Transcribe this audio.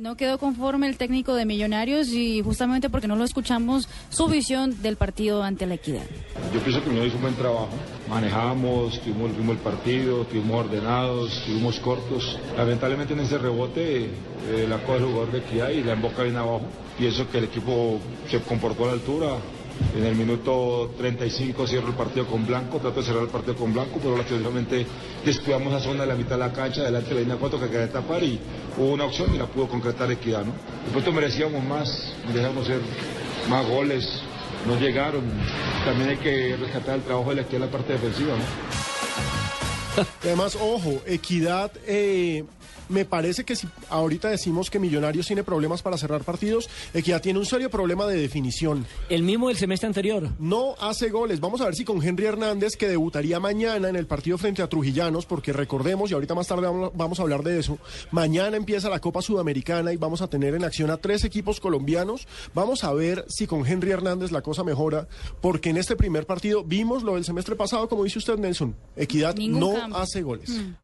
No quedó conforme el técnico de Millonarios y justamente porque no lo escuchamos su visión del partido ante la equidad. Yo pienso que no hizo un buen trabajo. Manejamos, tuvimos, tuvimos el partido, estuvimos ordenados, estuvimos cortos. Lamentablemente en ese rebote eh, la coge el jugador de equidad y la emboca bien abajo. Pienso que el equipo se comportó a la altura. En el minuto 35 cierro el partido con Blanco, trato de cerrar el partido con Blanco, pero lastimosamente descuidamos la zona de la mitad de la cancha, delante de la línea 4 que quería tapar y hubo una opción y la pudo concretar Equidad. ¿no? De pronto merecíamos más, merecíamos hacer más goles, no llegaron. También hay que rescatar el trabajo de la Equidad en la parte defensiva. ¿no? Además, ojo, Equidad, eh, me parece que si ahorita decimos que Millonarios tiene problemas para cerrar partidos, Equidad tiene un serio problema de definición. El mismo del semestre anterior. No hace goles. Vamos a ver si con Henry Hernández, que debutaría mañana en el partido frente a Trujillanos, porque recordemos, y ahorita más tarde vamos, vamos a hablar de eso, mañana empieza la Copa Sudamericana y vamos a tener en acción a tres equipos colombianos. Vamos a ver si con Henry Hernández la cosa mejora, porque en este primer partido vimos lo del semestre pasado, como dice usted, Nelson. Equidad Ningún no cambio. hace goles. Mm.